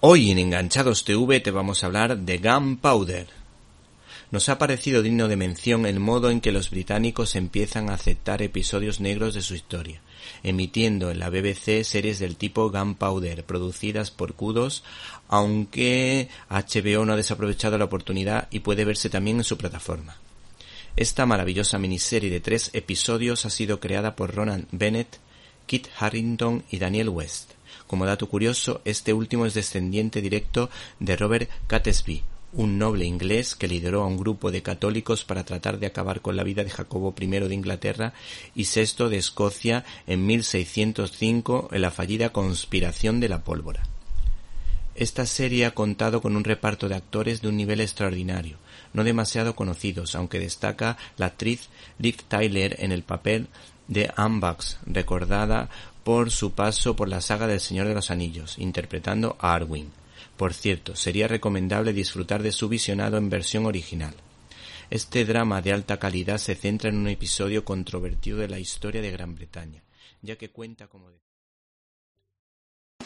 Hoy en Enganchados TV te vamos a hablar de Gunpowder. Nos ha parecido digno de mención el modo en que los británicos empiezan a aceptar episodios negros de su historia, emitiendo en la BBC series del tipo Gunpowder producidas por Kudos, aunque HBO no ha desaprovechado la oportunidad y puede verse también en su plataforma. Esta maravillosa miniserie de tres episodios ha sido creada por Ronan Bennett, Kit Harrington y Daniel West. Como dato curioso, este último es descendiente directo de Robert Catesby, un noble inglés que lideró a un grupo de católicos para tratar de acabar con la vida de Jacobo I de Inglaterra y VI de Escocia en 1605 en la fallida conspiración de la pólvora. Esta serie ha contado con un reparto de actores de un nivel extraordinario, no demasiado conocidos, aunque destaca la actriz Liv Tyler en el papel de Anne recordada por su paso por la saga del Señor de los Anillos, interpretando a Arwen. Por cierto, sería recomendable disfrutar de su visionado en versión original. Este drama de alta calidad se centra en un episodio controvertido de la historia de Gran Bretaña, ya que cuenta como...